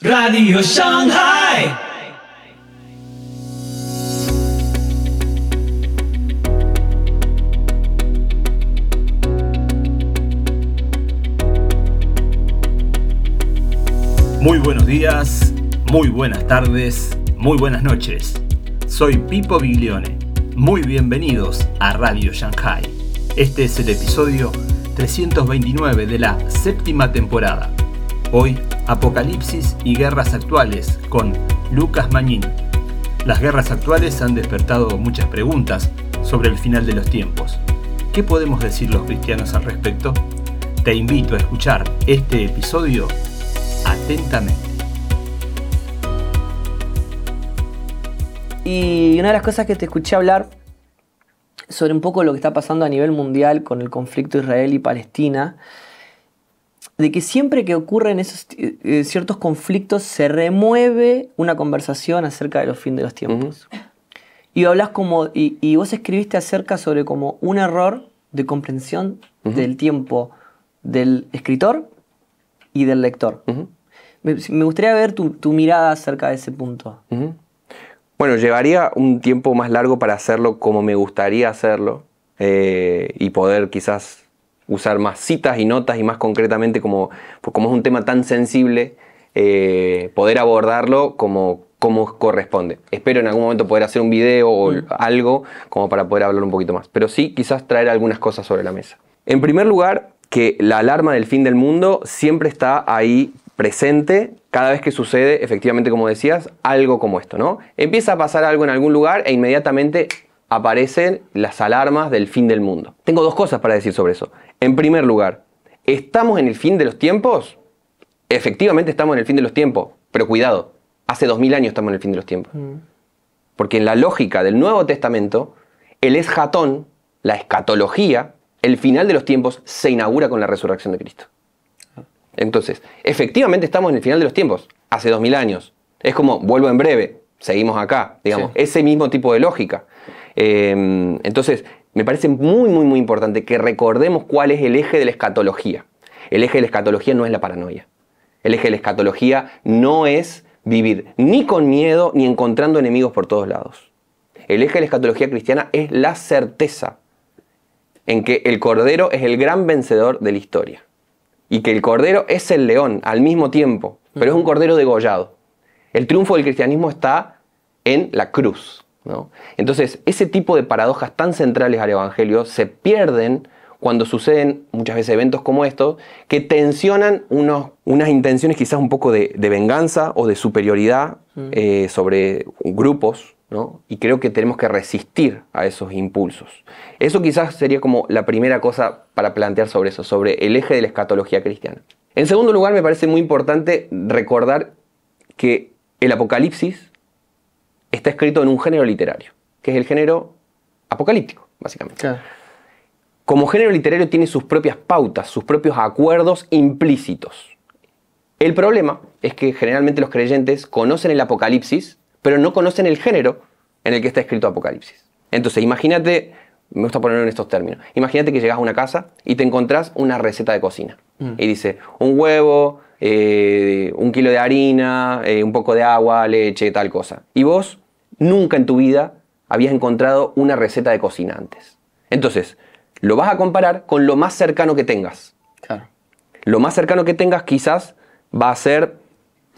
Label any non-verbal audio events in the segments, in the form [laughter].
Radio Shanghai. Muy buenos días, muy buenas tardes, muy buenas noches. Soy Pipo Biglione. Muy bienvenidos a Radio Shanghai. Este es el episodio 329 de la séptima temporada. Hoy, Apocalipsis y guerras actuales con Lucas Mañín. Las guerras actuales han despertado muchas preguntas sobre el final de los tiempos. ¿Qué podemos decir los cristianos al respecto? Te invito a escuchar este episodio atentamente. Y una de las cosas que te escuché hablar sobre un poco lo que está pasando a nivel mundial con el conflicto Israel y Palestina, de que siempre que ocurren esos eh, ciertos conflictos se remueve una conversación acerca de los fin de los tiempos. Y hablas como, y, y, vos escribiste acerca sobre como un error de comprensión del tiempo del escritor y del lector. me, me, gustaría ver tu, tu, mirada acerca de ese punto. Bueno, llevaría un tiempo más largo para hacerlo como me gustaría hacerlo eh, y poder quizás usar más citas y notas y más concretamente como, pues como es un tema tan sensible, eh, poder abordarlo como, como corresponde. Espero en algún momento poder hacer un video o mm. algo como para poder hablar un poquito más. Pero sí, quizás traer algunas cosas sobre la mesa. En primer lugar, que la alarma del fin del mundo siempre está ahí presente cada vez que sucede, efectivamente, como decías, algo como esto, ¿no? Empieza a pasar algo en algún lugar e inmediatamente aparecen las alarmas del fin del mundo. Tengo dos cosas para decir sobre eso. En primer lugar, ¿estamos en el fin de los tiempos? Efectivamente estamos en el fin de los tiempos, pero cuidado, hace dos mil años estamos en el fin de los tiempos. Mm. Porque en la lógica del Nuevo Testamento, el esjatón, la escatología, el final de los tiempos se inaugura con la resurrección de Cristo. Entonces, efectivamente estamos en el final de los tiempos, hace dos mil años. Es como, vuelvo en breve, seguimos acá, digamos, sí. ese mismo tipo de lógica. Eh, entonces, me parece muy, muy, muy importante que recordemos cuál es el eje de la escatología. El eje de la escatología no es la paranoia. El eje de la escatología no es vivir ni con miedo ni encontrando enemigos por todos lados. El eje de la escatología cristiana es la certeza en que el Cordero es el gran vencedor de la historia y que el cordero es el león al mismo tiempo, pero es un cordero degollado. El triunfo del cristianismo está en la cruz. ¿No? Entonces, ese tipo de paradojas tan centrales al Evangelio se pierden cuando suceden muchas veces eventos como estos, que tensionan unos, unas intenciones quizás un poco de, de venganza o de superioridad mm. eh, sobre grupos, ¿no? Y creo que tenemos que resistir a esos impulsos. Eso quizás sería como la primera cosa para plantear sobre eso, sobre el eje de la escatología cristiana. En segundo lugar, me parece muy importante recordar que el Apocalipsis está escrito en un género literario, que es el género apocalíptico, básicamente. Claro. Como género literario tiene sus propias pautas, sus propios acuerdos implícitos. El problema es que generalmente los creyentes conocen el Apocalipsis pero no conocen el género en el que está escrito Apocalipsis. Entonces, imagínate, me gusta ponerlo en estos términos, imagínate que llegas a una casa y te encontrás una receta de cocina. Mm. Y dice, un huevo, eh, un kilo de harina, eh, un poco de agua, leche, tal cosa. Y vos nunca en tu vida habías encontrado una receta de cocina antes. Entonces, lo vas a comparar con lo más cercano que tengas. Claro. Lo más cercano que tengas quizás va a ser,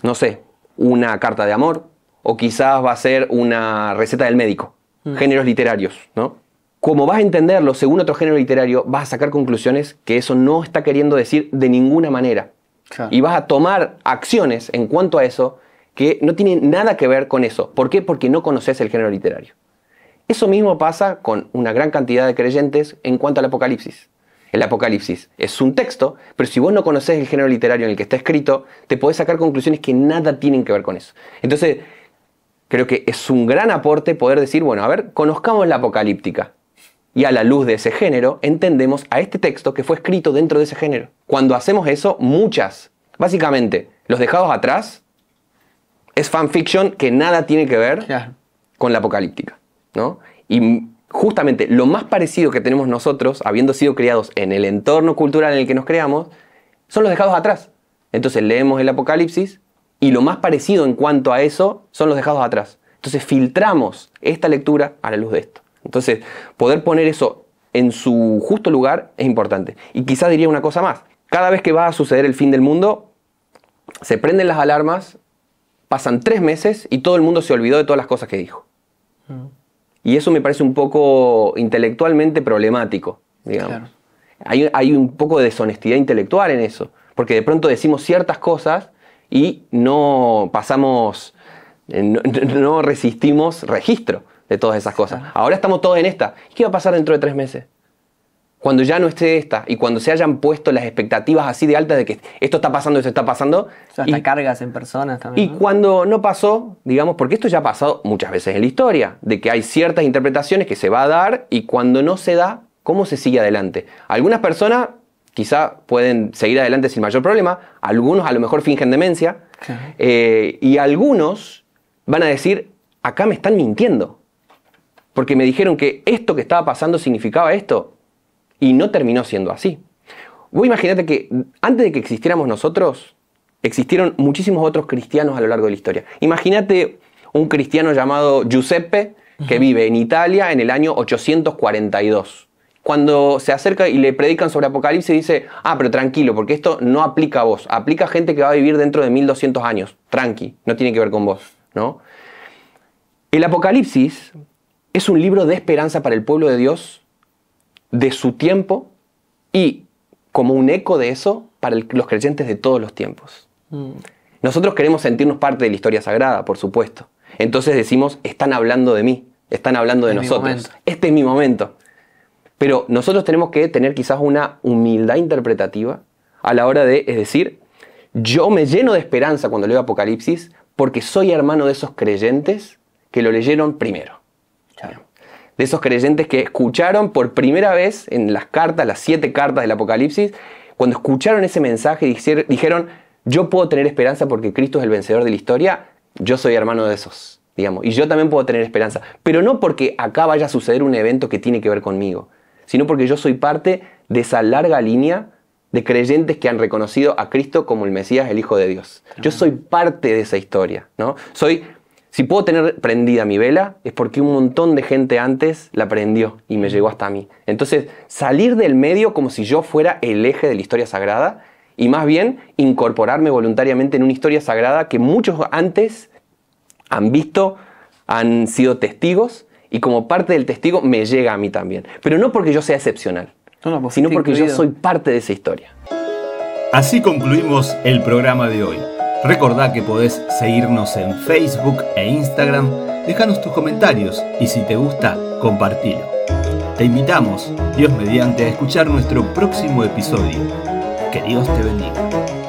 no sé, una carta de amor, o quizás va a ser una receta del médico. Mm. Géneros literarios, ¿no? Como vas a entenderlo según otro género literario, vas a sacar conclusiones que eso no está queriendo decir de ninguna manera. Claro. Y vas a tomar acciones en cuanto a eso que no tienen nada que ver con eso. ¿Por qué? Porque no conoces el género literario. Eso mismo pasa con una gran cantidad de creyentes en cuanto al Apocalipsis. El Apocalipsis es un texto, pero si vos no conoces el género literario en el que está escrito, te podés sacar conclusiones que nada tienen que ver con eso. Entonces, creo que es un gran aporte poder decir, bueno, a ver, conozcamos la apocalíptica. Y a la luz de ese género, entendemos a este texto que fue escrito dentro de ese género. Cuando hacemos eso, muchas, básicamente, los dejados atrás, es fanfiction que nada tiene que ver con la apocalíptica. ¿no? Y justamente lo más parecido que tenemos nosotros, habiendo sido criados en el entorno cultural en el que nos creamos, son los dejados atrás. Entonces leemos el Apocalipsis y lo más parecido en cuanto a eso son los dejados atrás. Entonces filtramos esta lectura a la luz de esto. Entonces, poder poner eso en su justo lugar es importante. Y quizás diría una cosa más. Cada vez que va a suceder el fin del mundo, se prenden las alarmas, pasan tres meses y todo el mundo se olvidó de todas las cosas que dijo. Mm. Y eso me parece un poco intelectualmente problemático, digamos. Hay, un poco de deshonestidad intelectual en eso, porque de pronto decimos ciertas cosas y no pasamos, eh, no, [laughs] resistimos registro de todas esas cosas. Ahora estamos todos en esta. ¿Qué va a pasar dentro de tres meses? Cuando ya no esté esta y cuando se hayan puesto las expectativas así de altas de que esto está pasando, esto está pasando. O hasta cargas en personas también. Y cuando no pasó, digamos, porque esto ya ha pasado muchas veces en la historia, de que hay ciertas interpretaciones que se va a dar y cuando no se da, ¿cómo se sigue adelante? Algunas personas quizá pueden seguir adelante sin mayor problema, algunos a lo mejor fingen demencia, eh, y algunos van a decir, acá me están mintiendo, porque me dijeron que esto que estaba pasando significaba esto, y no terminó siendo así. Vos imagínate que antes de que existiéramos nosotros, existieron muchísimos otros cristianos a lo largo de la historia. Imagínate un cristiano llamado Giuseppe que vive en Italia en el año 842. Cuando se acerca y le predican sobre Apocalipsis, dice, ah, pero tranquilo, porque esto no aplica a vos, aplica a gente que va a vivir dentro de 1200 años. Tranqui, no tiene que ver con vos. ¿no? El Apocalipsis es un libro de esperanza para el pueblo de Dios de su tiempo y como un eco de eso para los creyentes de todos los tiempos. Mm. Nosotros queremos sentirnos parte de la historia sagrada, por supuesto. Entonces decimos, están hablando de mí, están hablando de nosotros. Este es mi momento. Pero nosotros tenemos que tener quizás una humildad interpretativa a la hora de, es decir, yo me lleno de esperanza cuando leo Apocalipsis porque soy hermano de esos creyentes que lo leyeron primero de esos creyentes que escucharon por primera vez en las cartas, las siete cartas del Apocalipsis, cuando escucharon ese mensaje dijeron, yo puedo tener esperanza porque Cristo es el vencedor de la historia, yo soy hermano de esos, digamos, y yo también puedo tener esperanza, pero no porque acá vaya a suceder un evento que tiene que ver conmigo, sino porque yo soy parte de esa larga línea de creyentes que han reconocido a Cristo como el Mesías, el Hijo de Dios. Yo soy parte de esa historia, ¿no? Soy si puedo tener prendida mi vela es porque un montón de gente antes la prendió y me llegó hasta mí. Entonces, salir del medio como si yo fuera el eje de la historia sagrada y más bien incorporarme voluntariamente en una historia sagrada que muchos antes han visto, han sido testigos y como parte del testigo me llega a mí también. Pero no porque yo sea excepcional, sino porque yo soy parte de esa historia. Así concluimos el programa de hoy. Recordá que podés seguirnos en Facebook e Instagram, dejanos tus comentarios y si te gusta, compartilo. Te invitamos, Dios mediante, a escuchar nuestro próximo episodio. Que Dios te bendiga.